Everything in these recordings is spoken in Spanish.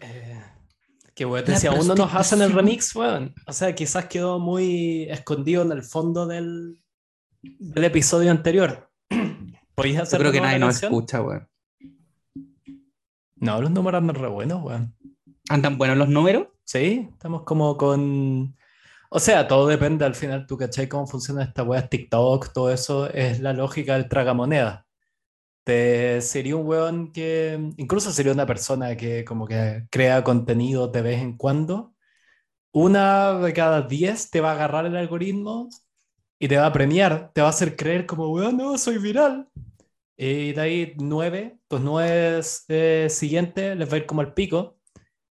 Eh, que weón, decía, uno nos hacen el remix, weón. O sea, quizás quedó muy escondido en el fondo del, del episodio anterior. ¿Podías hacer Yo creo que nadie nos escucha, weón. No, los números andan re buenos, weón. ¿Andan buenos los números? Sí, estamos como con. O sea, todo depende al final, tú cachai cómo funciona esta weá, TikTok, todo eso es la lógica del tragamoneda. Te sería un weón que incluso sería una persona que como que crea contenido de vez en cuando. Una de cada diez te va a agarrar el algoritmo y te va a premiar, te va a hacer creer como, weón, no, soy viral. Y de ahí nueve, tus nueve eh, siguientes les va a ir como al pico.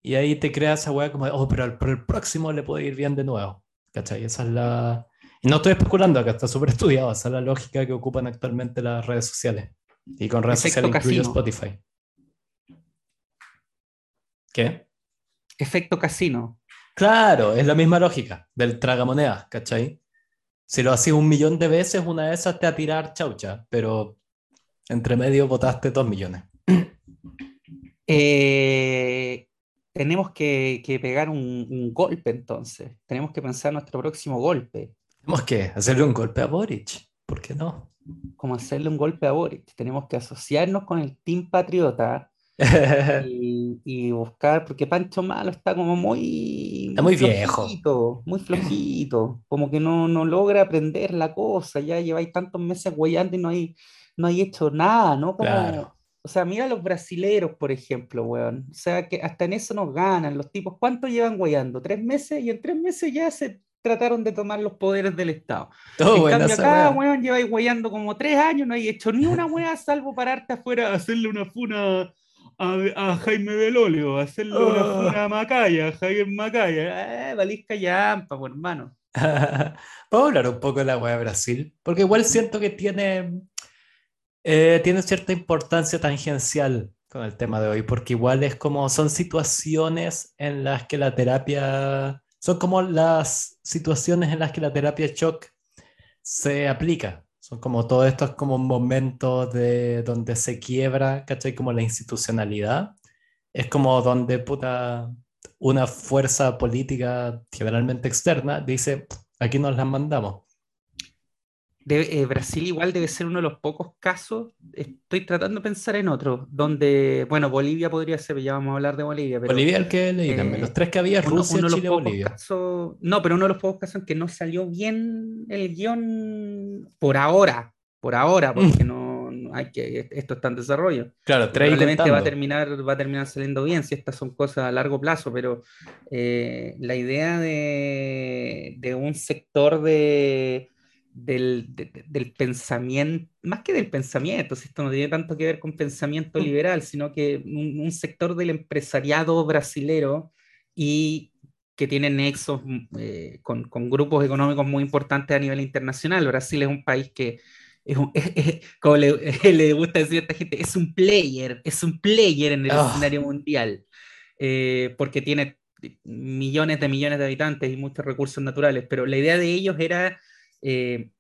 Y ahí te crea esa weá como, oh, pero el, el próximo le puede ir bien de nuevo. ¿Cachai? Esa es la... No estoy especulando acá, está súper estudiado. Esa es la lógica que ocupan actualmente las redes sociales. Y con sociales incluye Spotify. ¿Qué? Efecto casino. Claro, es la misma lógica del tragamonedas, ¿cachai? Si lo hacías un millón de veces, una de esas te va a tirar chaucha, pero entre medio votaste dos millones. Eh, tenemos que, pegar un, golpe entonces. Tenemos que pensar nuestro próximo golpe. Tenemos que hacerle un golpe a Boric. ¿Por qué no? Como hacerle un golpe a Boris. Tenemos que asociarnos con el Team Patriota y, buscar, porque Pancho Malo está como muy... Está muy viejo. Muy flojito, como que no, no logra aprender la cosa, ya lleváis tantos meses guayando y no hay, no hay hecho nada, ¿no? Como, O sea, mira los brasileros, por ejemplo, weón. O sea, que hasta en eso nos ganan los tipos. ¿Cuánto llevan guayando? ¿Tres meses? Y en tres meses ya se trataron de tomar los poderes del Estado. en cambio, acá, weón, lleváis guayando como tres años, no hay hecho ni una weá salvo pararte afuera a hacerle una funa a, Jaime Belolio, hacerle una oh. funa a Macaya, a Javier Macaya. Eh, valisca ya, pues, hermano. Puedo hablar un poco de la weá de Brasil, porque igual siento que tiene, eh, tiene cierta importancia tangencial con el tema de hoy, porque igual es como son situaciones en las que la terapia son como las situaciones en las que la terapia shock se aplica. Son como todos estos como momentos de donde se quiebra, ¿cachai? Como la institucionalidad. Es como donde puta, una fuerza política generalmente externa dice, aquí nos las mandamos. Eh, Brasil igual debe ser uno de los pocos casos, estoy tratando de pensar en otro, donde, bueno, Bolivia podría ser, ya vamos a hablar de Bolivia. Pero, Bolivia el que leí también, los tres que había, Rusia, Chile, Bolivia. no, pero uno de los pocos casos en que no salió bien el guion por ahora, por ahora, porque no, hay que, esto está en desarrollo. Claro, Probablemente va a, terminar, va a terminar saliendo bien si estas son cosas a largo plazo, pero eh, la idea de, de un sector de del, del, pensamiento, más que del pensamiento, si esto no tiene tanto que ver con pensamiento mm. liberal, sino que un, sector del empresariado brasilero y que tiene nexos mm, eh, con, con, grupos económicos muy importantes a nivel internacional. Brasil es un país que, es, como le, le, gusta decir a esta gente, es un player, es un player en el ah. escenario mundial, eh, porque tiene millones de millones de habitantes y muchos recursos naturales, pero la idea de ellos era eh,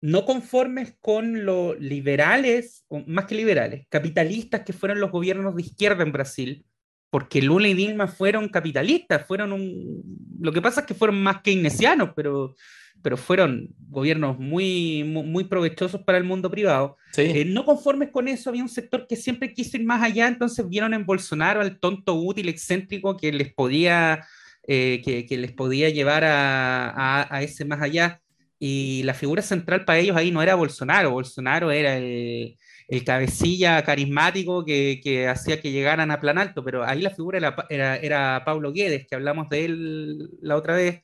no conformes con los liberales, más que liberales, capitalistas que fueron los gobiernos de izquierda en Brasil, porque Lula y Dilma fueron capitalistas, fueron un... Lo que pasa es que fueron más keynesianos, pero, pero fueron gobiernos muy, muy, provechosos para el mundo privado. Eh, no conformes con eso, había un sector que siempre quiso ir más allá, entonces vieron en Bolsonaro al tonto útil, excéntrico, que les podía, eh, que, les podía llevar a, a ese más allá y la figura central para ellos ahí no era Bolsonaro, Bolsonaro era el, el cabecilla carismático que, que, hacía que llegaran a plan alto, pero ahí la figura era, era, era Pablo Guedes, que hablamos de él la otra vez,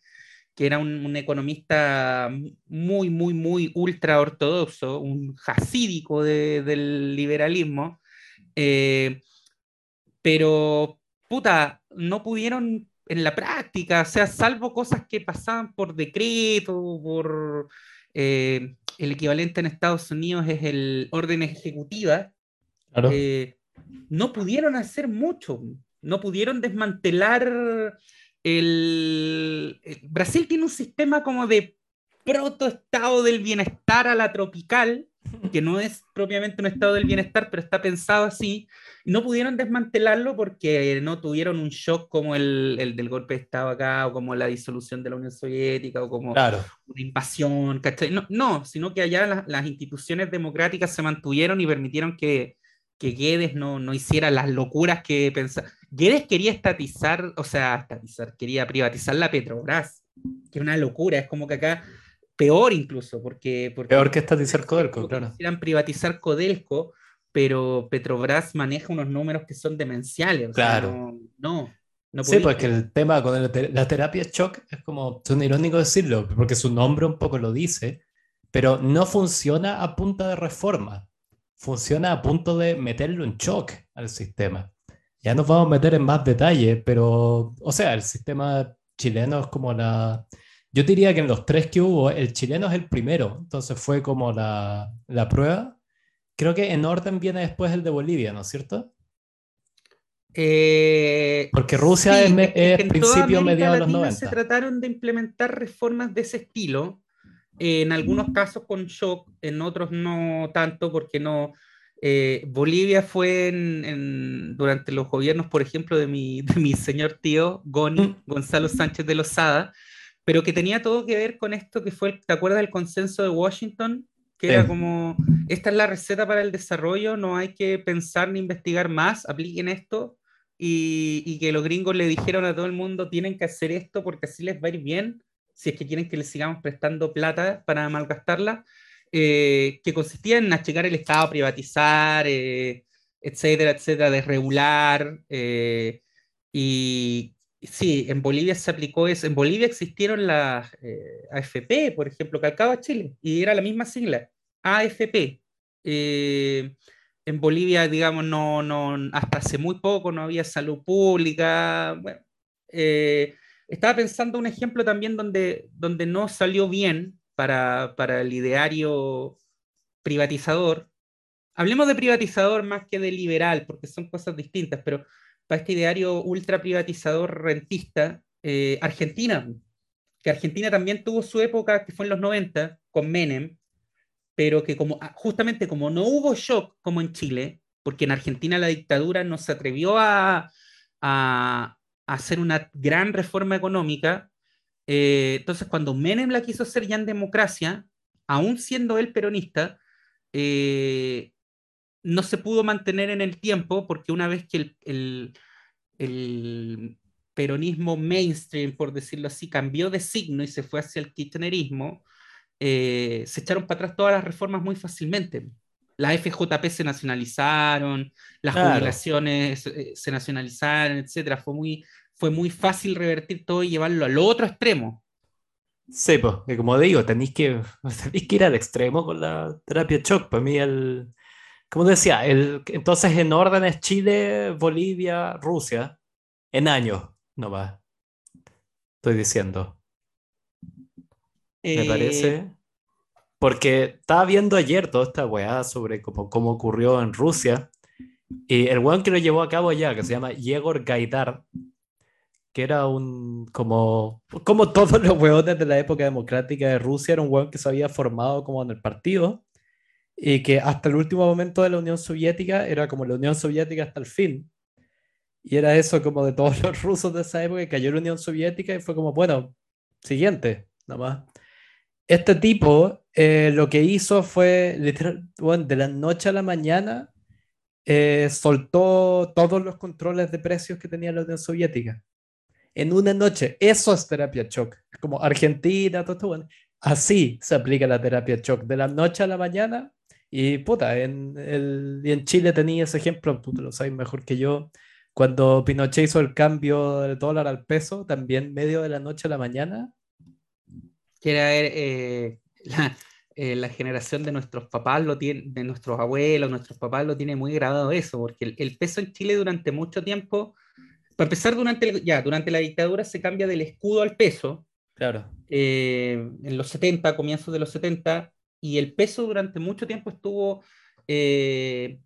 que era un, un economista muy, muy, muy ultra ortodoxo, un jasídico de, del liberalismo, eh, pero puta, no pudieron en la práctica, o sea, salvo cosas que pasaban por decreto, por eh, el equivalente en Estados Unidos es el orden ejecutiva, eh, no pudieron hacer mucho, no pudieron desmantelar el... Brasil tiene un sistema como de protoestado del bienestar a la tropical, que no es propiamente un estado del bienestar, pero está pensado así, no pudieron desmantelarlo porque no tuvieron un shock como el, el, del golpe de Estado acá, o como la disolución de la Unión Soviética, o como claro. una invasión, No, no, sino que allá las, las, instituciones democráticas se mantuvieron y permitieron que, que Guedes no, no hiciera las locuras que pensaba. Guedes quería estatizar, o sea, estatizar, quería privatizar la Petrobras, que es una locura, es como que acá peor incluso, porque... porque peor que estatizar Codelco, claro. Quisieran privatizar Codelco, pero Petrobras maneja unos números que son demenciales. claro. no, no, sí, pues que el tema con la terapia shock es como, es irónico decirlo, porque su nombre un poco lo dice, pero no funciona a punta de reforma, funciona a punto de meterlo en shock al sistema. Ya nos vamos a meter en más detalle, pero, o sea, el sistema chileno es como la... Yo diría que en los tres que hubo, el chileno es el primero, entonces fue como la, la prueba. Creo que en orden viene después el de Bolivia, ¿no es cierto? Eh, Porque Rusia es, es, principio, mediados de los 90. Se trataron de implementar reformas de ese estilo, en algunos casos con shock, en otros no tanto, porque no, eh, Bolivia fue en, durante los gobiernos, por ejemplo, de mi, de mi señor tío, Goni, mm. Gonzalo Sánchez de Lozada, pero que tenía todo que ver con esto que fue, ¿te acuerdas del consenso de Washington? Que era como, esta es la receta para el desarrollo, no hay que pensar ni investigar más, apliquen esto, y, y que los gringos le dijeron a todo el mundo, tienen que hacer esto porque así les va a ir bien, si es que quieren que les sigamos prestando plata para malgastarla. Eh, que consistía en achicar el Estado, privatizar, eh, etcétera, etcétera, desregular. Eh, y sí, en Bolivia se aplicó eso. En Bolivia existieron las AFP, por ejemplo, que acaba Chile, y era la misma sigla, AFP. en Bolivia, digamos, no, no, hasta hace muy poco no había salud pública. Bueno, estaba pensando un ejemplo también donde, donde no salió bien, para, para el ideario privatizador. Hablemos de privatizador más que de liberal, porque son cosas distintas, pero para este ideario ultra privatizador rentista, eh, Argentina, que Argentina también tuvo su época que fue en los 90 con Menem, pero que ah, justamente como no hubo shock como en Chile, porque en Argentina la dictadura no se atrevió a, a, a hacer una gran reforma económica, eh, entonces, cuando Menem la quiso hacer ya en democracia, aún siendo él peronista, eh, no se pudo mantener en el tiempo porque una vez que el, el, peronismo mainstream, por decirlo así, cambió de signo y se fue hacia el kirchnerismo, eh, se echaron para atrás todas las reformas muy fácilmente. Las FJP se nacionalizaron, las jubilaciones se nacionalizaron, etcétera. Fue muy, fue muy fácil revertir todo y llevarlo al otro extremo. Sí, pues, que como digo, tenéis que, tenéis que ir al extremo con la terapia shock. Para mí, el, como decía, el, entonces en orden es Chile, Bolivia, Rusia, en años va Estoy diciendo. Me eh, parece. Porque estaba viendo ayer toda esta weá sobre cómo, cómo ocurrió en Rusia. Y el weón que lo llevó a cabo allá, que se llama Yegor Gaidar, que era un, como, como todos los hueones de la época democrática de Rusia, era un hueón que se había formado como en el partido y que hasta el último momento de la Unión Soviética era como la Unión Soviética hasta el fin. Y era eso como de todos los rusos de esa época, que cayó la Unión Soviética y fue como, bueno, siguiente, nada más. Este tipo eh, lo que hizo fue, literal, bueno, de la noche a la mañana, eh, soltó todos los controles de precios que tenía la Unión Soviética en una noche. Eso es terapia shock. Como Argentina, todo esto, bueno. Así se aplica la terapia shock, de la noche a la mañana. Y puta, en, el, y en Chile tenía ese ejemplo, tú lo sabes mejor que yo. Cuando Pinochet hizo el cambio del dólar al peso, también medio de la noche a la mañana. Quiere ver eh, la, eh, la, generación de nuestros papás, lo tiene, de nuestros abuelos, nuestros papás lo tiene muy grabado eso, porque el, el peso en Chile durante mucho tiempo para empezar, durante, ya, durante la dictadura se cambia del escudo al peso. Claro. Eh, en los 70, comienzos de los 70, y el peso durante mucho tiempo estuvo eh,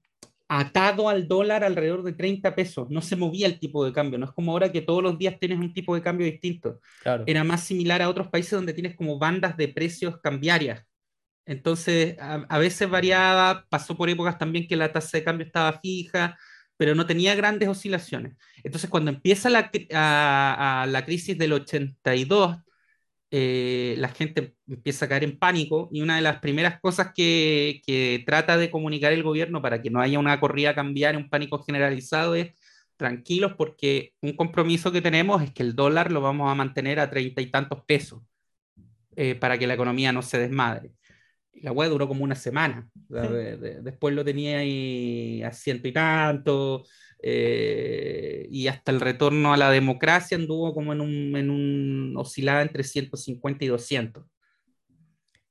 atado al dólar alrededor de 30 pesos. No se movía el tipo de cambio. No es como ahora que todos los días tienes un tipo de cambio distinto. Claro. Era más similar a otros países donde tienes como bandas de precios cambiarias. Entonces, a, a veces variaba, pasó por épocas también que la tasa de cambio estaba fija, pero no tenía grandes oscilaciones. Entonces, cuando empieza la, la crisis del 82, eh, la gente empieza a caer en pánico y una de las primeras cosas que, que, trata de comunicar el gobierno para que no haya una corrida cambiar, un pánico generalizado es tranquilos porque un compromiso que tenemos es que el dólar lo vamos a mantener a treinta y tantos pesos eh, para que la economía no se desmadre. la web duró como una semana. después lo tenía ahí a ciento y tanto, eh, y hasta el retorno a la democracia anduvo como en un, en un oscilaba entre 150 y 200.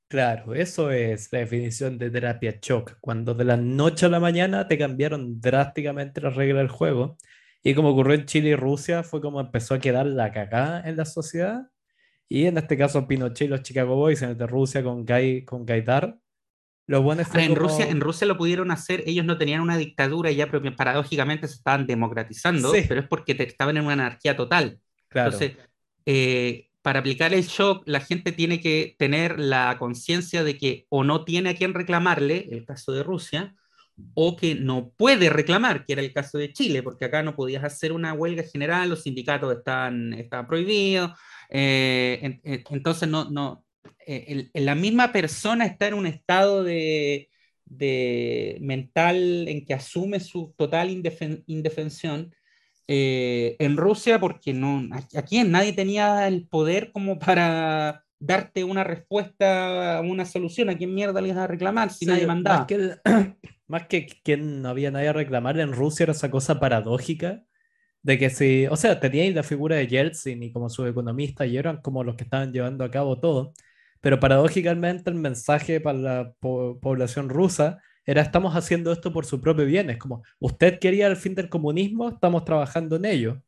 Claro, eso es la definición de terapia shock, cuando de la noche a la mañana te cambiaron drásticamente las reglas del juego. Y como ocurrió en Chile y Rusia, fue como empezó a quedar la cagada en la sociedad. Y en este caso Pinochet y los Chicago Boys, en el de Rusia con, Gai, con Gaidar, en, Rusia, en Rusia lo pudieron hacer, ellos no tenían una dictadura y ya paradójicamente se estaban democratizando, pero es porque estaban en una anarquía total. Entonces, eh, para aplicar el shock, la gente tiene que tener la conciencia de que o no tiene a quien reclamarle, el caso de Rusia, o que no puede reclamar, que era el caso de Chile, porque acá no podías hacer una huelga general, los sindicatos estaban, estaban prohibidos, eh, entonces no, no, eh, la misma persona está en un estado de, mental en que asume su total indefensión. Eh, en Rusia, porque no, aquí nadie tenía el poder como para darte una respuesta, una solución. ¿A quién mierda le ibas a reclamar si nadie mandaba? Más que, más que quien no había nadie a reclamar, en Rusia era esa cosa paradójica de que si, o sea, teníais la figura de Yeltsin y como su economista y eran como los que estaban llevando a cabo todo, pero paradójicamente el mensaje para la población rusa era estamos haciendo esto por su propio bien. Es como, usted quería el fin del comunismo, estamos trabajando en ello.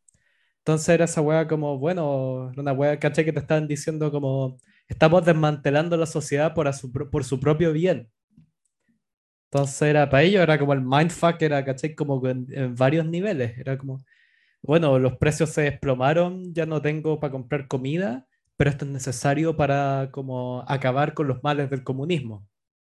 Entonces era esa hueá como, bueno, una hueá, caché que te estaban diciendo como, estamos desmantelando la sociedad por, su, por su propio bien. Entonces era para ellos, era como el mindfuck, era, caché, como en, en varios niveles. Era como, bueno, los precios se desplomaron, ya no tengo para comprar comida, pero esto es necesario para como acabar con los males del comunismo.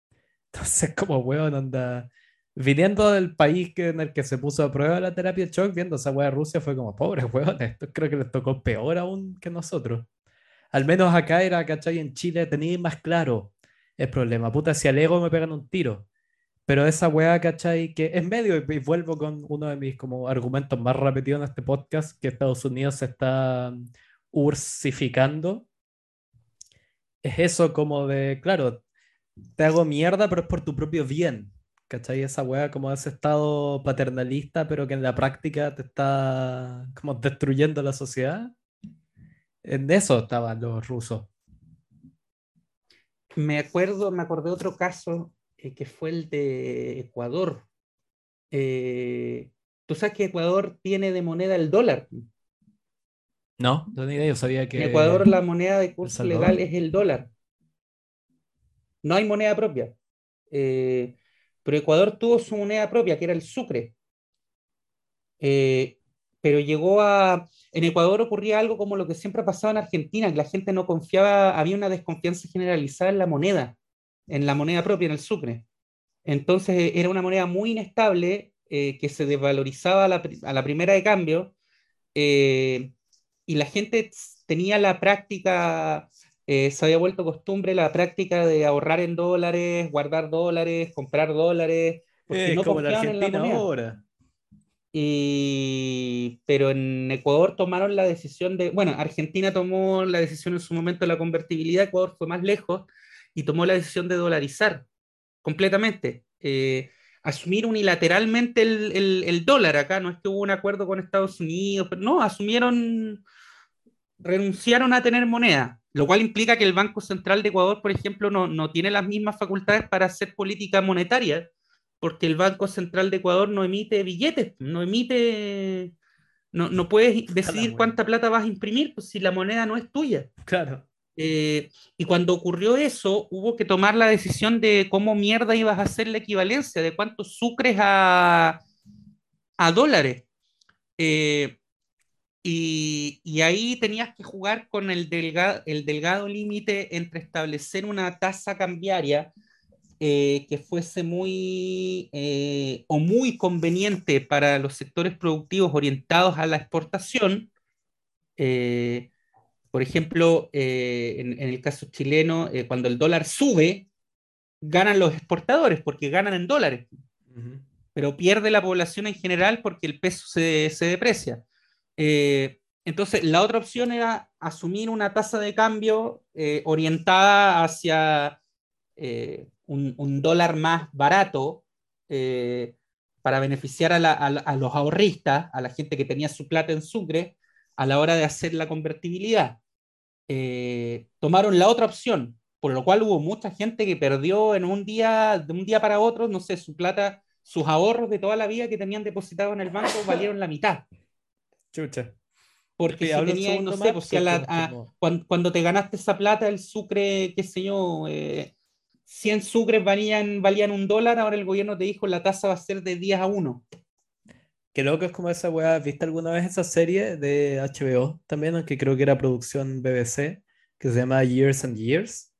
Entonces, como weón, anda. Viniendo del país que, en el que se puso a prueba la terapia de shock, viendo esa weá de Rusia, fue como, pobre weón, esto creo que les tocó peor aún que nosotros. Al menos acá era, ¿cachai? En Chile tenía más claro el problema. Puta, si al ego me pegan un tiro. Pero esa weá, ¿cachai? Que en medio, y vuelvo con uno de mis como argumentos más repetidos en este podcast, que Estados Unidos está ursificando, es eso como de, claro, te hago mierda, pero es por tu propio bien. ¿Cachai? Esa wea como ese estado paternalista, pero que en la práctica te está como destruyendo la sociedad. En eso estaban los rusos. Me acuerdo, me acordé otro caso eh, que fue el de Ecuador. Eh, Tú sabes que Ecuador tiene de moneda el dólar. No, no tenía idea, yo sabía que... En Ecuador la moneda de curso legal es el dólar. No hay moneda propia. Eh, pero Ecuador tuvo su moneda propia, que era el sucre. Eh, pero llegó a... En Ecuador ocurría algo como lo que siempre ha pasado en Argentina, que la gente no confiaba, había una desconfianza generalizada en la moneda, en la moneda propia, en el sucre. Entonces era una moneda muy inestable eh, que se desvalorizaba a la, primera de cambio y la gente tenía la práctica, eh, se había vuelto costumbre la práctica de ahorrar en dólares, guardar dólares, comprar dólares, porque no como la Argentina ahora. Y, pero en Ecuador tomaron la decisión de, bueno, Argentina tomó la decisión en su momento de la convertibilidad, Ecuador fue más lejos y tomó la decisión de dolarizar completamente. Eh, asumir unilateralmente el, el, dólar acá, no es que hubo un acuerdo con Estados Unidos, pero no, asumieron renunciaron a tener moneda, lo cual implica que el Banco Central de Ecuador, por ejemplo, no, no tiene las mismas facultades para hacer política monetaria, porque el Banco Central de Ecuador no emite billetes, no emite, no, no puedes decidir cuánta plata vas a imprimir pues, si la moneda no es tuya. Claro. Eh, y cuando ocurrió eso, hubo que tomar la decisión de cómo mierda ibas a hacer la equivalencia, de cuántos sucres a, a dólares. Eh, y, ahí tenías que jugar con el, delgado, el delgado límite entre establecer una tasa cambiaria eh, que fuese muy eh, o muy conveniente para los sectores productivos orientados a la exportación. Eh, por ejemplo, en, en, el caso chileno, cuando el dólar sube, ganan los exportadores porque ganan en dólares, uh -huh. pero pierde la población en general porque el peso se, se deprecia. entonces, la otra opción era asumir una tasa de cambio orientada hacia eh, un, un, dólar más barato eh, para beneficiar a, la, a, a, los ahorristas, a la gente que tenía su plata en sucre, a la hora de hacer la convertibilidad. Eh, tomaron la otra opción, por lo cual hubo mucha gente que perdió en un día, de un día para otro, no sé, su plata, sus ahorros de toda la vida que tenían depositado en el banco valieron la mitad. Chucha. Porque si tenía, no sé, pues si a la, a, cuando, cuando, te ganaste esa plata, el sucre, qué sé yo, eh, 100 sucres valían, valían un dólar, ahora el gobierno te dijo la tasa va a ser de 10 a 1. Qué loco es como esa weá. ¿Viste alguna vez esa serie de HBO también? Aunque creo que era producción BBC, que se llama Years and Years.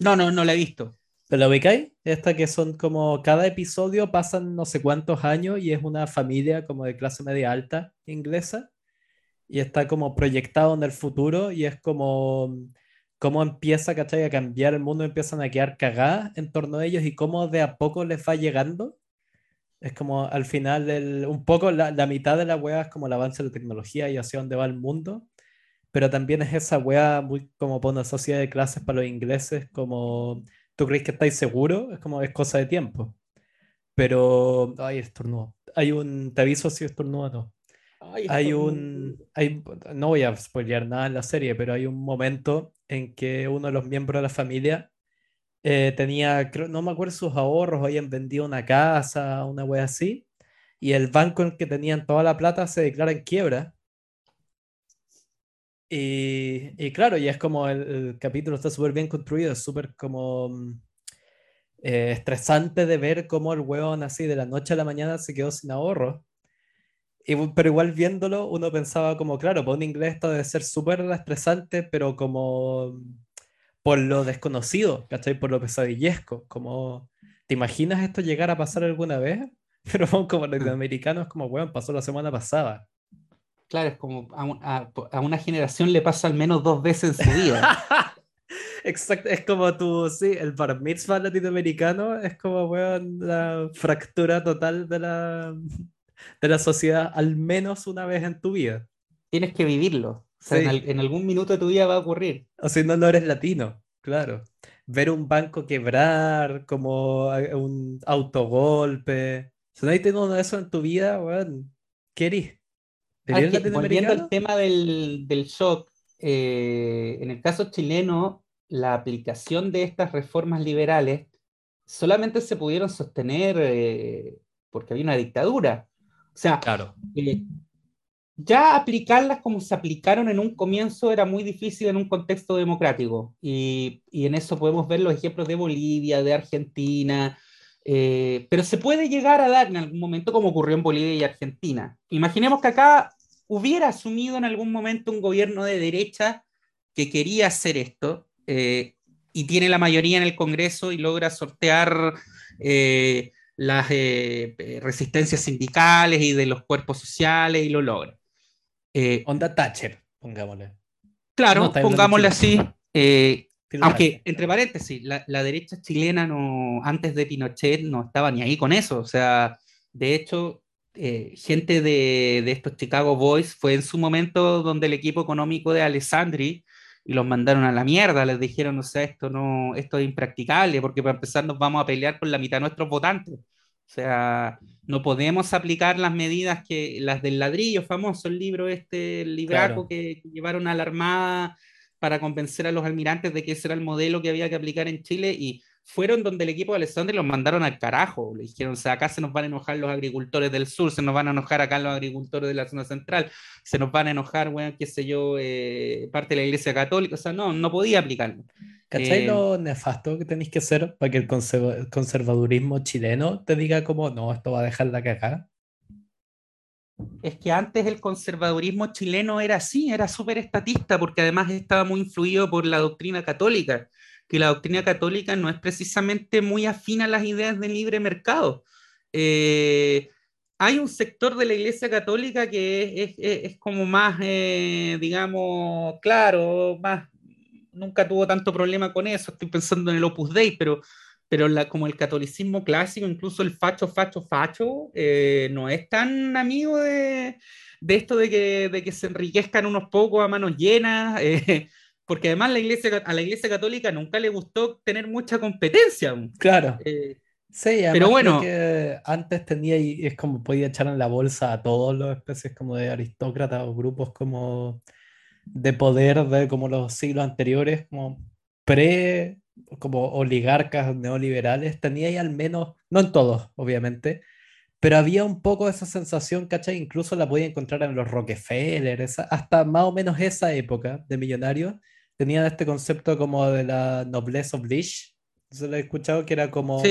No, no, no la he visto. ¿Pero la ubicáis? Esta que son como cada episodio pasan no sé cuántos años y es una familia como de clase media alta inglesa y está como proyectado en el futuro y es como cómo empieza ¿cachai? a cambiar el mundo, empiezan a quedar cagadas en torno a ellos y cómo de a poco les va llegando. Es como al final, el, un poco la, la, mitad de la wea es como el avance de la tecnología y hacia dónde va el mundo, pero también es esa wea muy como por una sociedad de clases para los ingleses, como tú crees que estáis seguros, es como es cosa de tiempo. Pero, ay, estornudo. Hay un, te aviso si estornudo o no. Ay, hay un, hay, no voy a spoilear nada en la serie, pero hay un momento en que uno de los miembros de la familia eh, tenía, creo, no me acuerdo sus ahorros, habían vendido una casa, una wea así, y el banco en que tenían toda la plata se declara en quiebra. Y, claro, y es como el, el capítulo está súper bien construido, es súper como eh, estresante de ver cómo el hueón así de la noche a la mañana se quedó sin ahorros y, pero igual viéndolo, uno pensaba como, claro, para un inglés esto debe ser súper estresante, pero como por lo desconocido, ¿cachai? Por lo pesadillesco, como, ¿te imaginas esto llegar a pasar alguna vez? Pero como latinoamericanos, como, bueno, pasó la semana pasada. Claro, es como a, a, a una generación le pasa al menos dos veces en su vida. Exacto, es como tú, sí, el bar mitzvah latinoamericano es como, weón, la fractura total de la, de la sociedad al menos una vez en tu vida. Tienes que vivirlo. Sea, sí. en, en, algún minuto de tu vida va a ocurrir. O si no, no eres latino, claro. Ver un banco quebrar, como un autogolpe. Si no hay tenido eso en tu vida, bueno, ¿qué eres? Que, volviendo al tema del, del shock, eh, en el caso chileno, la aplicación de estas reformas liberales solamente se pudieron sostener eh, porque había una dictadura. O sea, claro. eh, ya aplicarlas como se aplicaron en un comienzo era muy difícil en un contexto democrático. Y, en eso podemos ver los ejemplos de Bolivia, de Argentina, eh, pero se puede llegar a dar en algún momento como ocurrió en Bolivia y Argentina. Imaginemos que acá hubiera asumido en algún momento un gobierno de derecha que quería hacer esto eh, y tiene la mayoría en el Congreso y logra sortear eh, las resistencias sindicales y de los cuerpos sociales y lo logra. Eh, Onda Thatcher, pongámosle. Claro, no, pongámosle así. Eh, aunque, entre paréntesis, la, la, derecha chilena no, antes de Pinochet no estaba ni ahí con eso. O sea, de hecho, eh, gente de, de, estos Chicago Boys fue en su momento donde el equipo económico de Alessandri y los mandaron a la mierda, les dijeron, o sea, esto, no, esto es impracticable, porque para empezar nos vamos a pelear con la mitad de nuestros votantes. O sea, no podemos aplicar las medidas que las del ladrillo famoso, el libro este, el libraco claro. que, que, llevaron a la Armada para convencer a los almirantes de que ese era el modelo que había que aplicar en Chile y fueron donde el equipo de Alessandri los mandaron al carajo. Le dijeron, o sea, acá se nos van a enojar los agricultores del sur, se nos van a enojar acá los agricultores de la zona central, se nos van a enojar, bueno, qué sé yo, eh, parte de la iglesia católica. O sea, no, no podía aplicarlo. ¿Cachai eh, lo nefasto que tenéis que hacer para que el, conserva el, conservadurismo chileno te diga como, no, esto va a dejar la cagada? Es que antes el conservadurismo chileno era así, era súper estatista, porque además estaba muy influido por la doctrina católica. que la doctrina católica no es precisamente muy afín a las ideas del libre mercado. Eh, hay un sector de la Iglesia Católica que es, como más, eh, digamos, claro, más, nunca tuvo tanto problema con eso. Estoy pensando en el Opus Dei, pero, pero la, como el catolicismo clásico, incluso el facho, facho, facho, eh, no es tan amigo de, de esto de que, de que, se enriquezcan unos pocos a manos llenas. porque además la iglesia, a la Iglesia Católica nunca le gustó tener mucha competencia. Claro. Eh, sí, pero bueno. Que antes tenía y es como podía echar en la bolsa a todos los especies como de aristócratas o grupos como de poder de como los siglos anteriores, como pre, como oligarcas neoliberales, tenía ahí al menos, no en todos, obviamente, pero había un poco esa sensación, ¿cachai? Incluso la podía encontrar en los Rockefeller, hasta más o menos esa época de millonarios, tenían este concepto como de la noblesse oblige. ¿Se lo he escuchado? Que era como,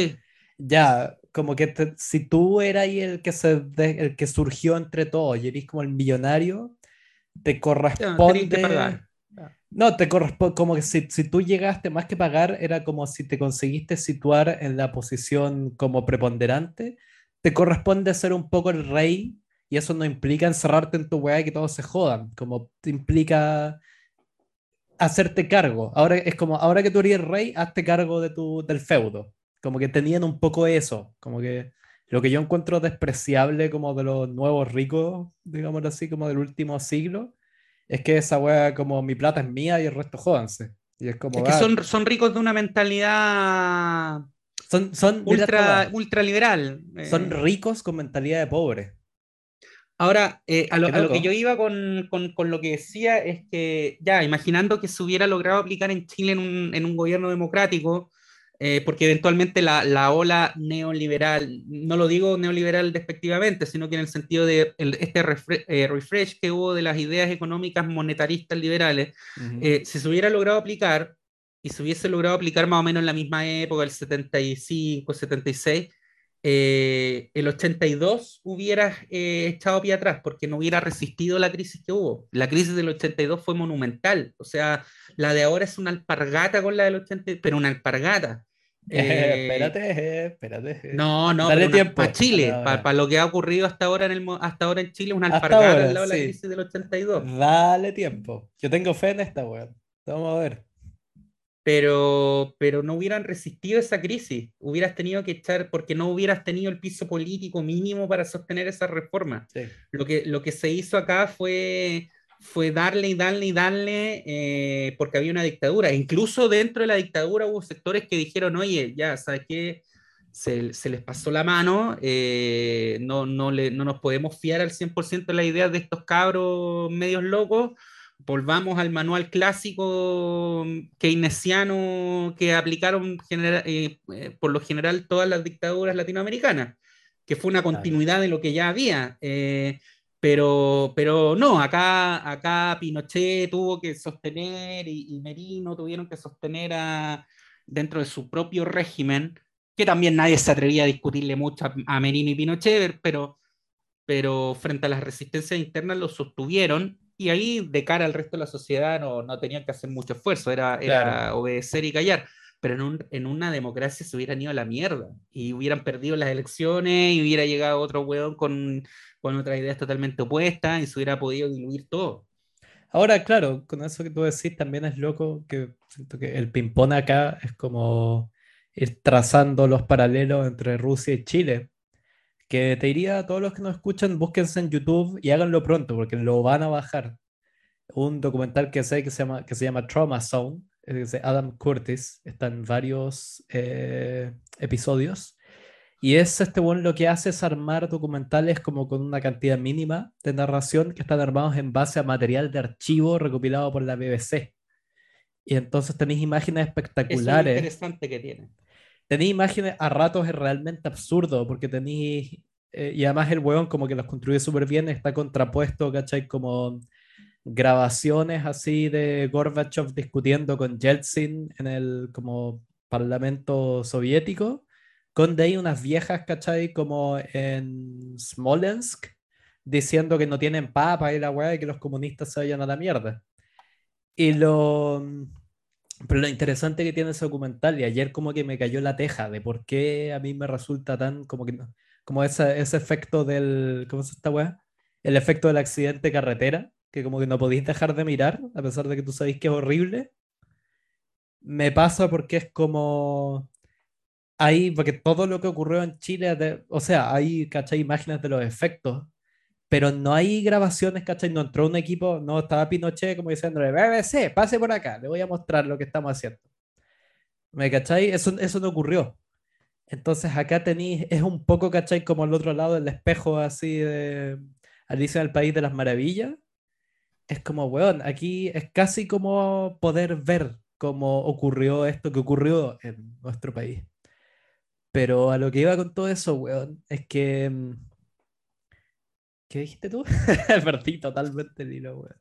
ya, como que si tú eras el que, se, el que surgió entre todos y eres como el millonario, te corresponde... No, te corresponde, como que si, si, tú llegaste más que pagar, era como si te conseguiste situar en la posición como preponderante, te corresponde ser un poco el rey y eso no implica encerrarte en tu weá y que todos se jodan, como te implica hacerte cargo. Ahora es como, ahora que tú eres rey, hazte cargo de tu, del feudo. Como que tenían un poco eso, como que lo que yo encuentro despreciable como de los nuevos ricos, digamos así, como del último siglo, es que esa wea como mi plata es mía y el resto jódanse. Y es como... que son, son ricos de una mentalidad... Son, son ultra, ultra liberal. Son eh. ricos con mentalidad de pobre. Ahora, eh, a, lo, que yo iba con, con, con, lo que decía es que, ya, imaginando que se hubiera logrado aplicar en Chile en un, en un gobierno democrático, eh, porque eventualmente la, la, ola neoliberal, no lo digo neoliberal despectivamente, sino que en el sentido de este eh, refresh que hubo de las ideas económicas monetaristas liberales, si se hubiera logrado aplicar y se hubiese logrado aplicar más o menos en la misma época, el 75, 76, eh, el 82 hubiera eh, echado pie atrás porque no hubiera resistido la crisis que hubo. La crisis del 82 fue monumental, o sea, la de ahora es una alpargata con la del 82, pero una alpargata. Eh, espérate, espérate. No, no, Dale tiempo. Para Chile, para, lo que ha ocurrido hasta ahora en, el, hasta ahora en Chile, una alpargata al lado de la crisis del 82. Dale tiempo. Yo tengo fe en esta, weón. Vamos a ver pero, pero no hubieran resistido esa crisis, hubieras tenido que echar, porque no hubieras tenido el piso político mínimo para sostener esa reforma. Lo, que, lo que se hizo acá fue, fue darle y darle y darle, eh, porque había una dictadura. incluso dentro de la dictadura hubo sectores que dijeron, oye, ya, ¿sabes qué? Se, se les pasó la mano, eh, no, no, le, no nos podemos fiar al 100% de la idea de estos cabros medios locos, volvamos al manual clásico keynesiano que aplicaron eh, eh, por lo general todas las dictaduras latinoamericanas, que fue una continuidad de lo que ya había. Eh, pero, pero no, acá, acá Pinochet tuvo que sostener y, Merino tuvieron que sostener dentro de su propio régimen, que también nadie se atrevía a discutirle mucho a, a Merino y Pinochet, pero, pero frente a las resistencias internas lo sostuvieron y ahí de cara al resto de la sociedad no, no tenían que hacer mucho esfuerzo, era, era obedecer y callar. Pero en, un, en, una democracia se hubieran ido a la mierda y hubieran perdido las elecciones y hubiera llegado otro hueón con, con otras ideas totalmente opuestas y se hubiera podido diluir todo. Ahora, claro, con eso que tú decís también es loco que siento que el ping-pong acá es como ir trazando los paralelos entre Rusia y Chile que te diría a todos los que nos escuchan, búsquense en YouTube y háganlo pronto porque lo van a bajar. Un documental que sé que se llama, que se llama Trauma Zone, Adam Curtis, está en varios eh, episodios. Y es este bueno lo que hace es armar documentales como con una cantidad mínima de narración que están armados en base a material de archivo recopilado por la BBC. Y entonces tenéis imágenes espectaculares. Es interesante que tiene tenéis imágenes a ratos es realmente absurdo, porque tenéis, eh, y además el hueón como que los construye súper bien, está contrapuesto, ¿cachai? Como grabaciones así de Gorbachev discutiendo con Yeltsin en el como parlamento soviético, con de ahí unas viejas, ¿cachai? Como en Smolensk, diciendo que no tienen papa y la weá y que los comunistas se vayan a la mierda. Y lo Pero lo interesante que tiene ese documental, y ayer como que me cayó la teja de por qué a mí me resulta tan como que como ese, ese efecto del, ¿cómo se esta weá? El efecto del accidente carretera, que como que no podéis dejar de mirar, a pesar de que tú sabéis que es horrible. Me pasa porque es como, ahí, porque todo lo que ocurrió en Chile, o sea, hay, ¿cachai? Imágenes de los efectos, pero no hay grabaciones, ¿cachai? No entró un equipo, no estaba Pinochet como diciéndole, BBC, pase por acá, le voy a mostrar lo que estamos haciendo. ¿Me cachai? Eso, eso no ocurrió. Entonces acá tenéis, es un poco, ¿cachai? Como al otro lado del espejo así de Alicia en el País de las Maravillas. Es como, weón, aquí es casi como poder ver cómo ocurrió esto que ocurrió en nuestro país. Pero a lo que iba con todo eso, weón, es que... Mm, ¿Qué dijiste tú? Perdí totalmente el hilo, weón.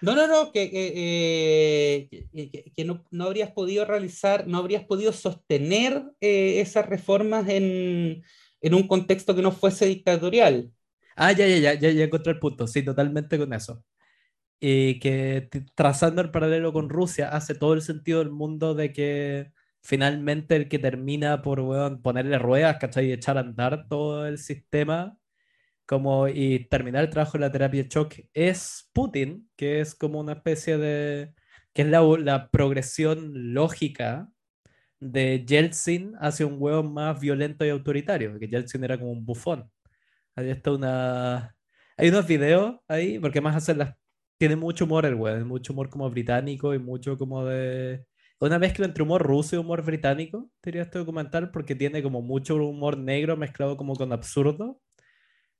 No, no, no, que, que, eh, no, no, habrías podido realizar, no habrías podido sostener eh, esas reformas en, en, un contexto que no fuese dictatorial. Ah, ya, ya, ya, ya, ya encontré el punto, sí, totalmente con eso. Y que trazando el paralelo con Rusia hace todo el sentido del mundo de que finalmente el que termina por ponerle ruedas, ¿cachai? Y echar a andar todo el sistema como, y terminar el trabajo de la terapia de shock es Putin, que es como una especie de, que es la, la progresión lógica de Yeltsin hacia un huevo más violento y autoritario, que Yeltsin era como un bufón. Ahí está una... Hay unos videos ahí, porque más hacen las... Tiene mucho humor el weón, mucho humor como británico y mucho como de una mezcla entre humor ruso y humor británico, diría este documental, porque tiene como mucho humor negro mezclado como con absurdo.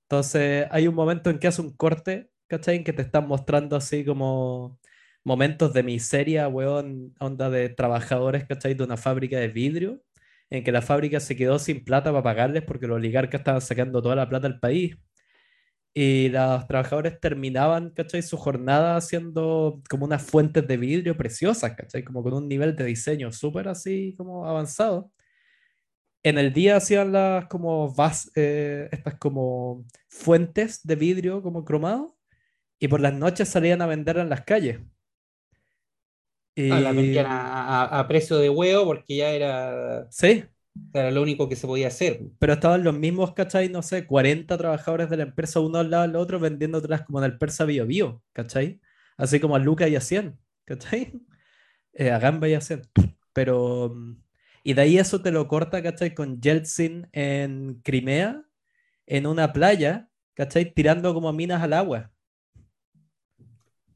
Entonces hay un momento en que hace un corte, ¿cachai? En que te están mostrando así como momentos de miseria, weón, onda de trabajadores, ¿cachai? De una fábrica de vidrio, en que la fábrica se quedó sin plata para pagarles porque los oligarcas estaban sacando toda la plata del país y los trabajadores terminaban, ¿cachai? Su jornada haciendo como unas fuentes de vidrio preciosas, ¿cachai? Como con un nivel de diseño súper así como avanzado. En el día hacían las como vas, eh, estas como fuentes de vidrio como cromado y por las noches salían a vender en las calles. Y... Ah, la vendían a, a, precio de huevo porque ya era... Sí, era lo único que se podía hacer. Pero estaban los mismos, ¿cachai? No sé, 40 trabajadores de la empresa, uno al lado del otro, vendiendo otras como en el Persa Bio Bio, ¿cachai? Así como a Luca y a 100, ¿cachai? Eh, a Gamba y a 100. Pero. Y de ahí eso te lo corta, ¿cachai? Con Yeltsin en Crimea, en una playa, ¿cachai? Tirando como minas al agua.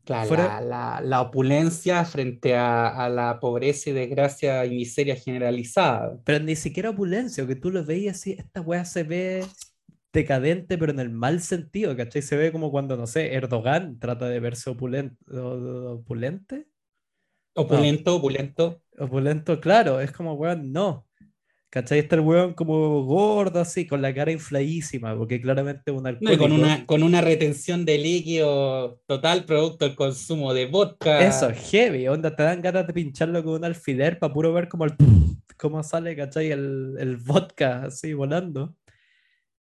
La, la, opulencia frente a, la pobreza y desgracia y miseria generalizada. Pero ni siquiera opulencia, que tú lo veías así, esta weá se ve decadente, pero en el mal sentido, ¿cachai? Se ve como cuando, no sé, Erdogan trata de verse opulente. ¿Opulente? Opulento, opulento. Opulento, claro, es como, weón, no. ¿Cachai? Está el weón como gordo, así, con la cara infladísima, porque claramente un alcohólico. con, una, con una retención de líquido total producto del consumo de vodka. Eso, heavy, onda, te dan ganas de pincharlo con un alfiler para puro ver cómo, el, cómo sale, ¿cachai? El, el vodka, así, volando.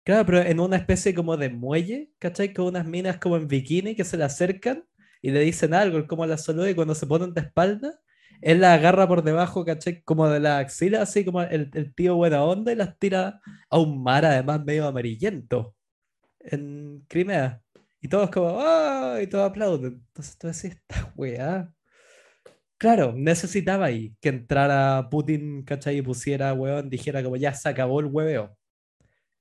Claro, pero en una especie como de muelle, ¿cachai? Con unas minas como en bikini que se le acercan y le dicen algo, como la saluda y cuando se ponen de espalda, él la agarra por debajo, caché, como de la axila, así como el, tío buena onda, y las tira a un mar, además medio amarillento, en Crimea. Y todos como, ¡ah! Y todos aplauden. Entonces tú decís, esta weá. Claro, necesitaba ahí que entrara Putin, ¿cachai? Y pusiera, weón, dijera como, ya se acabó el hueveo.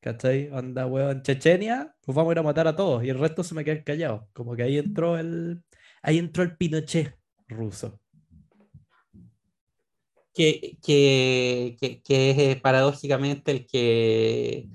¿Cachai? Anda, weón, Chechenia, pues vamos a ir a matar a todos. Y el resto se me quedan callados. Como que ahí entró el, ahí entró el Pinochet ruso que, que, que, es eh, paradójicamente el que...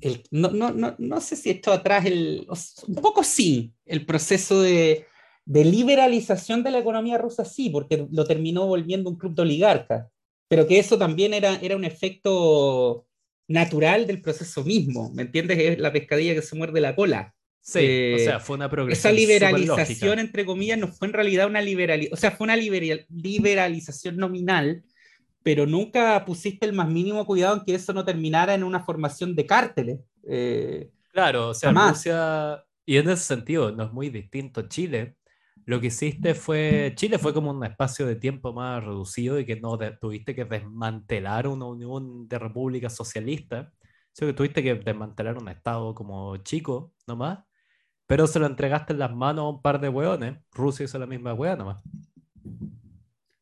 El, no, no, no, no, sé si esto atrás, el, un poco sí, el proceso de, de, liberalización de la economía rusa sí, porque lo terminó volviendo un club de oligarcas, pero que eso también era, era un efecto natural del proceso mismo, ¿me entiendes? Es la pescadilla que se muerde la cola. Sí, o eh, sea, fue una progresión. Esa liberalización, entre comillas, no fue en realidad una liberalización, o sea, fue una liberalización nominal, pero nunca pusiste el más mínimo cuidado en que eso no terminara en una formación de cárteles. Eh, claro, o sea, Rusia, y en ese sentido, no es muy distinto Chile, lo que hiciste fue, Chile fue como un espacio de tiempo más reducido y que no tuviste que desmantelar una unión de repúblicas socialistas, sino que tuviste que desmantelar un estado como chico nomás, pero se lo entregaste en las manos a un par de hueones. Rusia hizo la misma hueá nomás.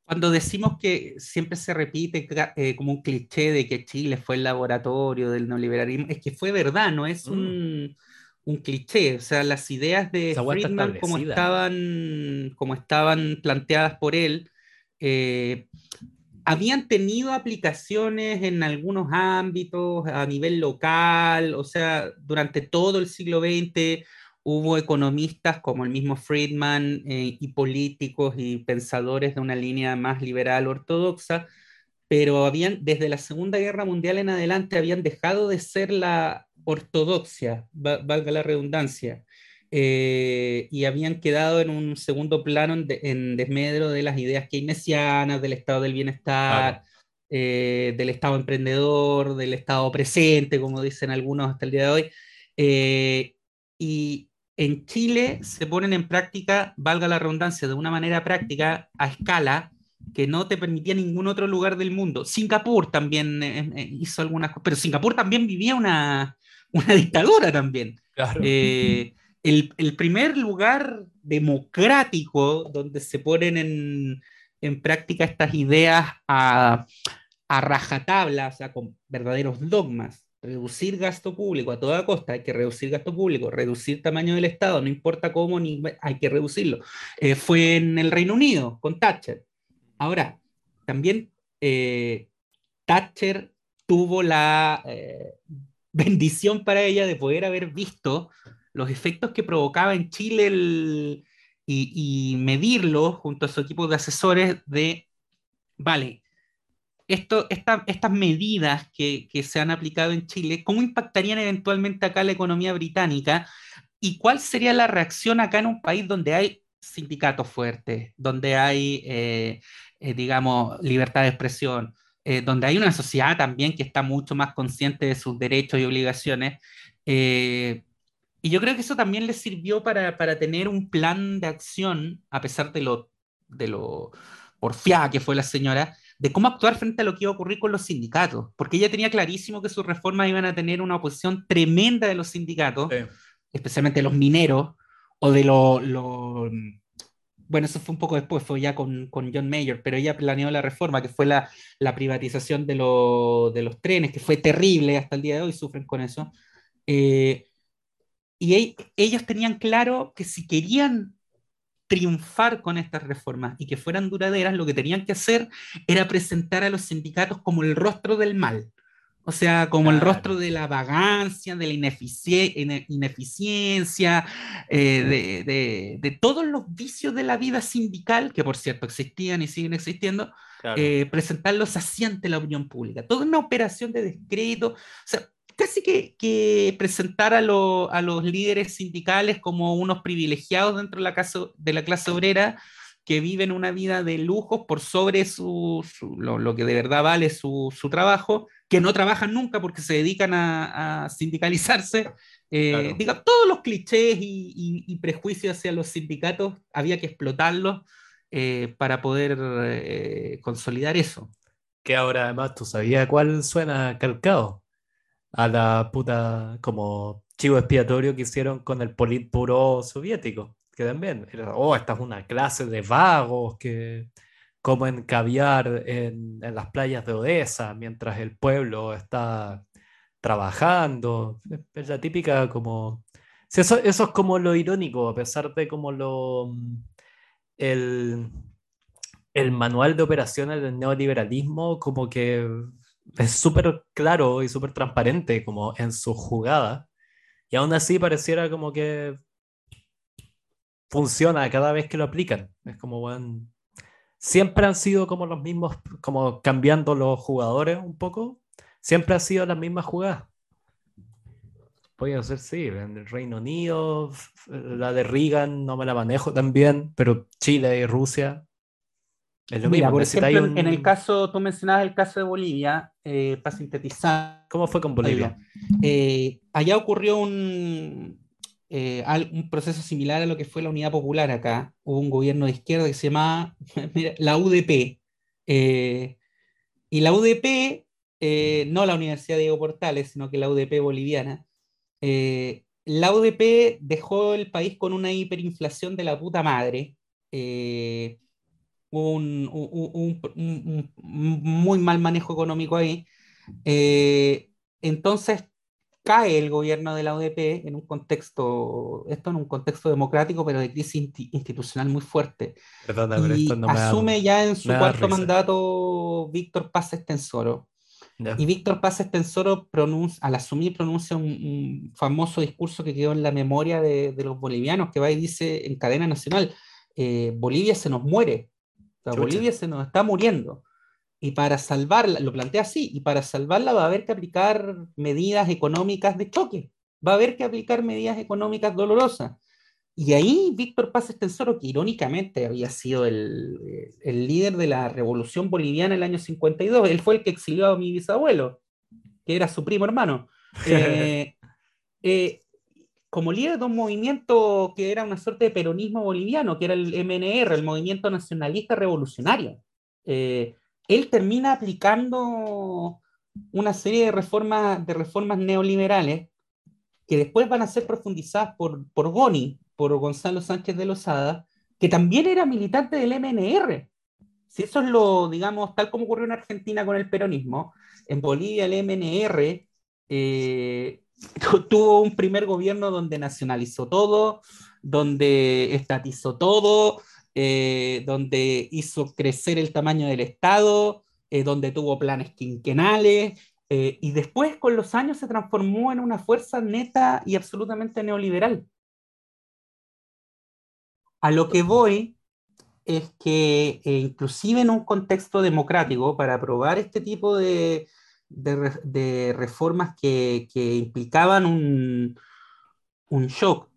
Cuando decimos que siempre se repite eh, como un cliché de que Chile fue el laboratorio del neoliberalismo, es que fue verdad, no es un mm un cliché, o sea, las ideas de Friedman como estaban, como estaban planteadas por él, eh, habían tenido aplicaciones en algunos ámbitos a nivel local, o sea, durante todo el siglo XX hubo economistas como el mismo Friedman eh, y políticos y pensadores de una línea más liberal ortodoxa, pero habían, desde la Segunda Guerra Mundial en adelante, habían dejado de ser la, ortodoxia, valga la redundancia, eh, y habían quedado en un segundo plano en, desmedro de las ideas keynesianas, del estado del bienestar, eh, del estado emprendedor, del estado presente, como dicen algunos hasta el día de hoy. Eh, y en Chile se ponen en práctica, valga la redundancia, de una manera práctica, a escala, que no te permitía ningún otro lugar del mundo. Singapur también hizo algunas cosas, pero Singapur también vivía una, una dictadura también. Eh, el, primer lugar democrático donde se ponen en, práctica estas ideas a, a, rajatabla, o sea, con verdaderos dogmas. Reducir gasto público a toda costa, hay que reducir gasto público, reducir tamaño del Estado, no importa cómo, ni hay que reducirlo. Eh, fue en el Reino Unido, con Thatcher. Ahora, también eh, Thatcher tuvo la bendición para ella de poder haber visto los efectos que provocaba en Chile y, medirlo junto a su equipo de asesores de, vale, estas medidas que, se han aplicado en Chile, ¿cómo impactarían eventualmente acá la economía británica? ¿Y cuál sería la reacción acá en un país donde hay sindicatos fuertes, donde hay, eh, eh, digamos, libertad de expresión, eh, donde hay una sociedad también que está mucho más consciente de sus derechos y obligaciones. Y yo creo que eso también le sirvió para, para, tener un plan de acción, a pesar de lo, de lo porfiada que fue la señora, de cómo actuar frente a lo que iba a ocurrir con los sindicatos, porque ella tenía clarísimo que sus reformas iban a tener una oposición tremenda de los sindicatos, especialmente los mineros o de los bueno, eso fue un poco después, fue ya con, John Mayer, pero ella planeó la reforma, que fue la, privatización de, los trenes, que fue terrible hasta el día de hoy, sufren con eso. Eh, y ellos tenían claro que si querían triunfar con estas reformas y que fueran duraderas, lo que tenían que hacer era presentar a los sindicatos como el rostro del mal. O sea, como el rostro de la vagancia, de la ineficiencia, eh, de, todos los vicios de la vida sindical, que por cierto existían y siguen existiendo, eh, presentarlos así ante la opinión pública. Toda una operación de descrédito, o sea, casi que, presentar a, a, los líderes sindicales como unos privilegiados dentro de la, de la clase obrera que viven una vida de lujos por sobre su, lo, que de verdad vale su, su, trabajo, que no trabajan nunca porque se dedican a, sindicalizarse. Eh, diga, todos los clichés y, prejuicios hacia los sindicatos había que explotarlos eh, para poder eh, consolidar eso. Que ahora además tú sabías cuál suena calcado a la puta como chivo expiatorio que hicieron con el Politburo soviético que también, oh, esta es una clase de vagos que comen caviar en, en las playas de Odessa mientras el pueblo está trabajando. Es la típica como... Eso, eso es como lo irónico, a pesar de como lo... El, el manual de operaciones del neoliberalismo como que es súper claro y súper transparente como en su jugada. Y aún así pareciera como que funciona cada vez que lo aplican. Es como, bueno, siempre han sido como los mismos, como cambiando los jugadores un poco, siempre han sido las mismas jugadas. Puede ser, sí, en el Reino Unido, la de Reagan no me la manejo también, pero Chile y Rusia es lo mismo. Por ejemplo, en el caso, tú mencionabas el caso de Bolivia, eh, para sintetizar. ¿Cómo fue con Bolivia? Eh, allá ocurrió un, eh, un proceso similar a lo que fue la Unidad Popular acá. Hubo un gobierno de izquierda que se llamaba la UDP. Eh, y la UDP, no la Universidad Diego Portales, sino que la UDP boliviana, la UDP dejó el país con una hiperinflación de la puta madre. Hubo un, muy mal manejo económico ahí. entonces cae el gobierno de la UDP en un contexto, esto en un contexto democrático, pero de crisis institucional muy fuerte. y asume ya en su cuarto mandato Víctor Paz Estensoro. Y Víctor Paz Estensoro al asumir pronuncia un, famoso discurso que quedó en la memoria de, los bolivianos, que va y dice en cadena nacional, eh, Bolivia se nos muere, Bolivia se nos está muriendo. Y para salvarla, lo plantea así, y para salvarla va a haber que aplicar medidas económicas de choque, va a haber que aplicar medidas económicas dolorosas. Y ahí Víctor Paz Estensoro, que irónicamente había sido el, el, líder de la revolución boliviana en el año 52, él fue el que exilió a mi bisabuelo, que era su primo hermano. Eh, eh, como líder de un movimiento que era una suerte de peronismo boliviano, que era el MNR, el Movimiento Nacionalista Revolucionario. Eh, él termina aplicando una serie de reformas, de reformas neoliberales que después van a ser profundizadas por, por Goni, por Gonzalo Sánchez de Lozada, que también era militante del MNR. Si eso es lo, digamos, tal como ocurrió en Argentina con el peronismo, en Bolivia el MNR eh, tuvo un primer gobierno donde nacionalizó todo, donde estatizó todo, eh, donde hizo crecer el tamaño del Estado, eh, donde tuvo planes quinquenales, eh, y después con los años se transformó en una fuerza neta y absolutamente neoliberal. A lo que voy es que inclusive en un contexto democrático, para aprobar este tipo de, de, reformas que, que implicaban un, un shock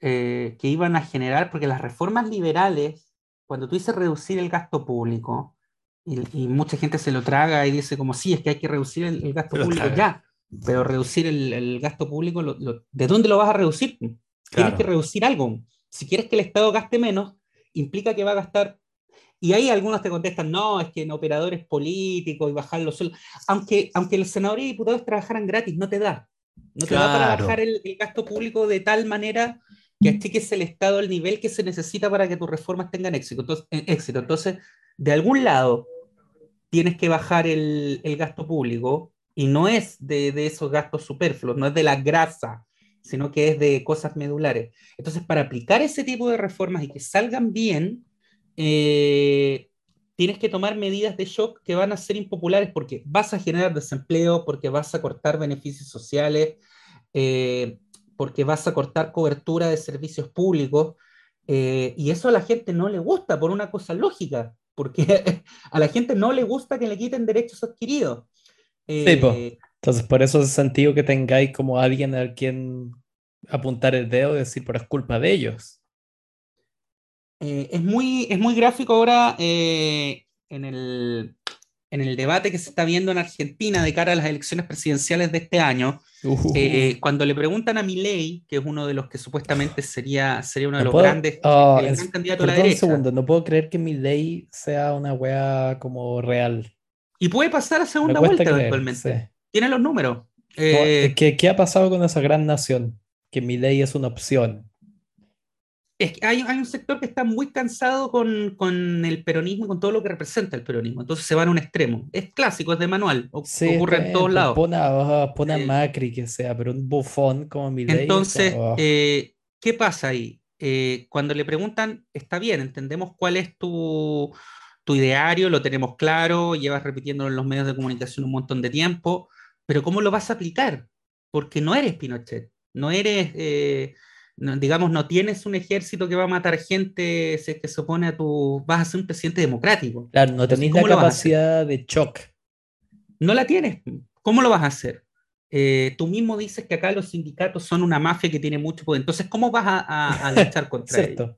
eh, que iban a generar, porque las reformas liberales, cuando tú dices reducir el gasto público, y, mucha gente se lo traga y dice como, sí, es que hay que reducir el, gasto público ya, pero reducir el, gasto público, ¿de dónde lo vas a reducir? Tienes que reducir algo. Si quieres que el Estado gaste menos, implica que va a gastar y ahí algunos te contestan, no, es que en operadores políticos y bajar los sueldos. Aunque, aunque los senadores y diputados trabajaran gratis, no te da. No te da para bajar el, gasto público de tal manera que es el Estado al nivel que se necesita para que tus reformas tengan éxito. Entonces, eh, éxito. Entonces de algún lado tienes que bajar el, gasto público y no es de, esos gastos superfluos, no es de la grasa, sino que es de cosas medulares. Entonces, para aplicar ese tipo de reformas y que salgan bien, eh, tienes que tomar medidas de shock que van a ser impopulares porque vas a generar desempleo, porque vas a cortar beneficios sociales. Eh, porque vas a cortar cobertura de servicios públicos, eh, y eso a la gente no le gusta por una cosa lógica, porque a la gente no le gusta que le quiten derechos adquiridos. sí, eh, Entonces, por eso es sentido que tengáis como alguien al quien apuntar el dedo y decir, pero es culpa de ellos. Eh, es, muy, es muy gráfico ahora en el, en el debate que se está viendo en Argentina de cara a las elecciones presidenciales de este año, eh, cuando le preguntan a Milei, que es uno de los que supuestamente sería, sería uno de los grandes oh, candidatos a la derecha. un segundo, no puedo creer que Milei sea una wea como real. Y puede pasar a segunda vuelta eventualmente. Tiene los números. Eh, ¿Qué, ¿Qué ha pasado con esa gran nación? Que Milei es una opción es que hay, un sector que está muy cansado con, el peronismo con todo lo que representa el peronismo. Entonces se van a un extremo. Es clásico, es de manual. ocurre en todos pues, lados. Pon a, eh, Macri que sea, pero un bufón como mi Entonces, oh. eh, ¿qué pasa ahí? Eh, cuando le preguntan, está bien, entendemos cuál es tu, tu ideario, lo tenemos claro, llevas repitiéndolo en los medios de comunicación un montón de tiempo, pero ¿cómo lo vas a aplicar? Porque no eres Pinochet, no eres digamos, no tienes un ejército que va a matar gente si es que se opone a tu... vas a ser un presidente democrático. Claro, no tenés la capacidad de shock. No la tienes. ¿Cómo lo vas a hacer? Eh, tú mismo dices que acá los sindicatos son una mafia que tiene mucho poder. Entonces, ¿cómo vas a, a, luchar contra ellos?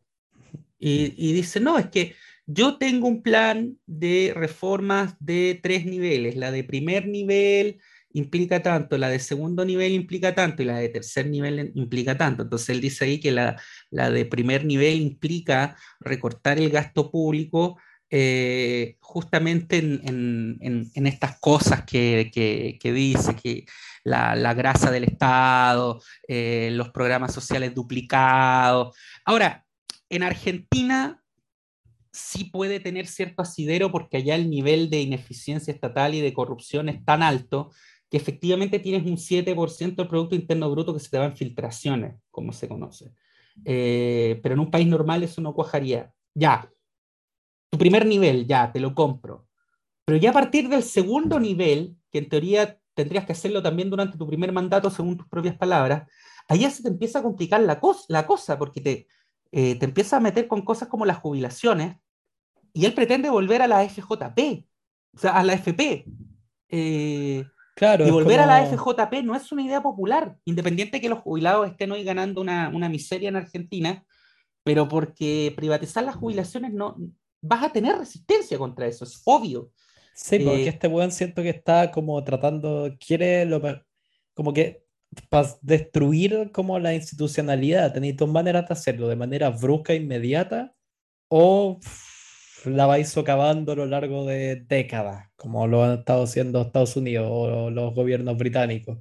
Y, y dice, no, es que yo tengo un plan de reformas de tres niveles. La de primer nivel implica tanto, la de segundo nivel implica tanto y la de tercer nivel implica tanto. Entonces él dice ahí que la, de primer nivel implica recortar el gasto público eh, justamente en, estas cosas que, dice, que la, grasa del Estado, eh, los programas sociales duplicados. Ahora, en Argentina sí puede tener cierto asidero porque allá el nivel de ineficiencia estatal y de corrupción es tan alto que efectivamente tienes un 7% del Producto Interno Bruto que se te va en filtraciones, como se conoce. Eh, pero en un país normal eso no cuajaría. Ya, tu primer nivel, ya, te lo compro. Pero ya a partir del segundo nivel, que en teoría tendrías que hacerlo también durante tu primer mandato, según tus propias palabras, allá se te empieza a complicar la, cosa, la cosa porque te, eh, te empieza a meter con cosas como las jubilaciones, y él pretende volver a la FJP, o sea, a la FP. Eh, y volver a la FJP no es una idea popular, independiente de que los jubilados estén hoy ganando una, miseria en Argentina, pero porque privatizar las jubilaciones no vas a tener resistencia contra eso, es obvio. Sí, porque eh, este weón siento que está como tratando, quiere lo, como que para destruir como la institucionalidad, tenéis dos maneras de hacerlo, de manera brusca, inmediata, o la vais socavando a lo largo de décadas, como lo han estado haciendo Estados Unidos o los gobiernos británicos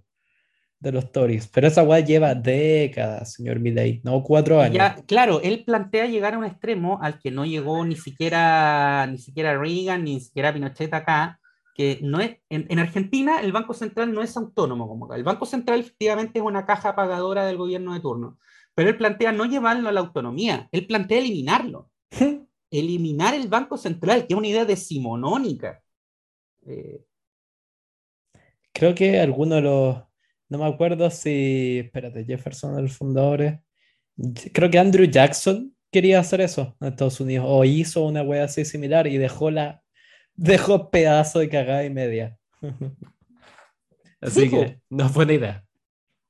de los Tories. Pero esa weá lleva décadas, señor Milley, no cuatro años. claro, él plantea llegar a un extremo al que no llegó ni siquiera, ni siquiera Reagan, ni siquiera Pinochet acá, que no es, en, Argentina el Banco Central no es autónomo como. El Banco Central efectivamente es una caja pagadora del gobierno de turno, pero él plantea no llevarlo a la autonomía, él plantea eliminarlo. eliminar el Banco Central, que es una idea decimonónica. Eh, Creo que alguno de los, no me acuerdo si, espérate, Jefferson, el fundador, creo que Andrew Jackson quería hacer eso en Estados Unidos, o hizo una wea así similar y dejó la, dejó pedazo de cagada y media. así que no es buena idea.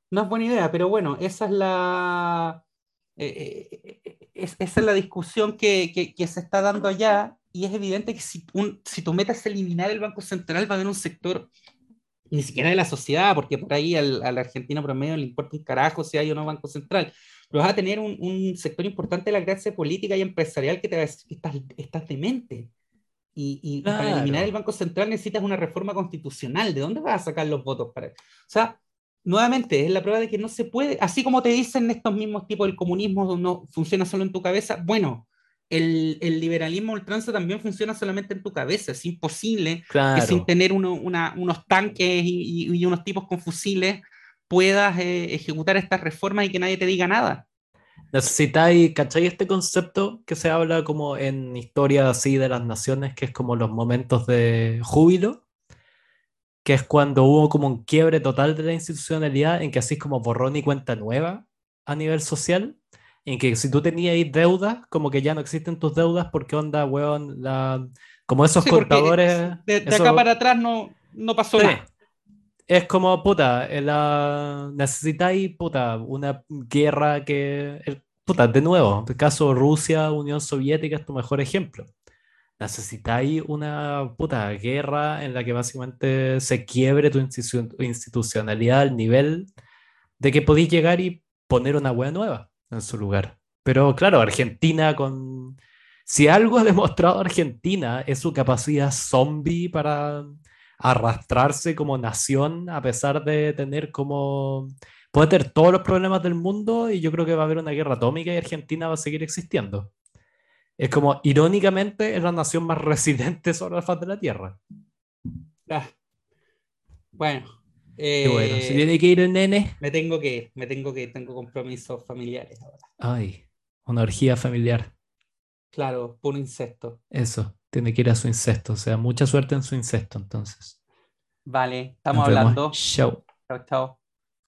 No es buena idea, pero bueno, esa es la, eh, eh, esa es la discusión que, se está dando allá y es evidente que si, un, si tú metes a eliminar el Banco Central va a haber un sector, ni siquiera de la sociedad, porque por ahí al, al argentino promedio le importa un carajo si hay o no Banco Central, pero vas a tener un, sector importante de la clase política y empresarial que te va a decir que estás, estás demente. Y, y para eliminar el Banco Central necesitas una reforma constitucional. ¿De dónde vas a sacar los votos para O sea, nuevamente, es la prueba de que no se puede, así como te dicen estos mismos tipos, el comunismo no funciona solo en tu cabeza, bueno, el, el liberalismo ultranza también funciona solamente en tu cabeza, es imposible que sin tener unos tanques y, unos tipos con fusiles puedas eh, ejecutar estas reformas y que nadie te diga nada. Necesitáis, ¿cachai? Este concepto que se habla como en historia así de las naciones, que es como los momentos de júbilo, que es cuando hubo como un quiebre total de la institucionalidad, en que así es como borrón y cuenta nueva a nivel social, en que si tú tenías deudas, como que ya no existen tus deudas porque onda, weón, la, como esos contadores... De, acá para atrás no, no pasó nada. Es como, puta, la, necesitáis, puta, una guerra que... Puta, de nuevo, el caso Rusia, Unión Soviética es tu mejor ejemplo necesitáis una puta guerra en la que básicamente se quiebre tu institucionalidad al nivel de que podéis llegar y poner una wea nueva en su lugar. Pero claro, Argentina con... Si algo ha demostrado Argentina es su capacidad zombie para arrastrarse como nación a pesar de tener como... Puede tener todos los problemas del mundo y yo creo que va a haber una guerra atómica y Argentina va a seguir existiendo. Es como, irónicamente, es la nación más residente sobre la faz de la Tierra. Ah. Bueno. bueno, si tiene que ir el nene. Me tengo que ir, me tengo que ir, tengo compromisos familiares ahora. Ay, una orgía familiar. Claro, por un incesto. Eso, tiene que ir a su incesto. O sea, mucha suerte en su incesto, entonces. Vale, estamos hablando. Chao. Chao, chao.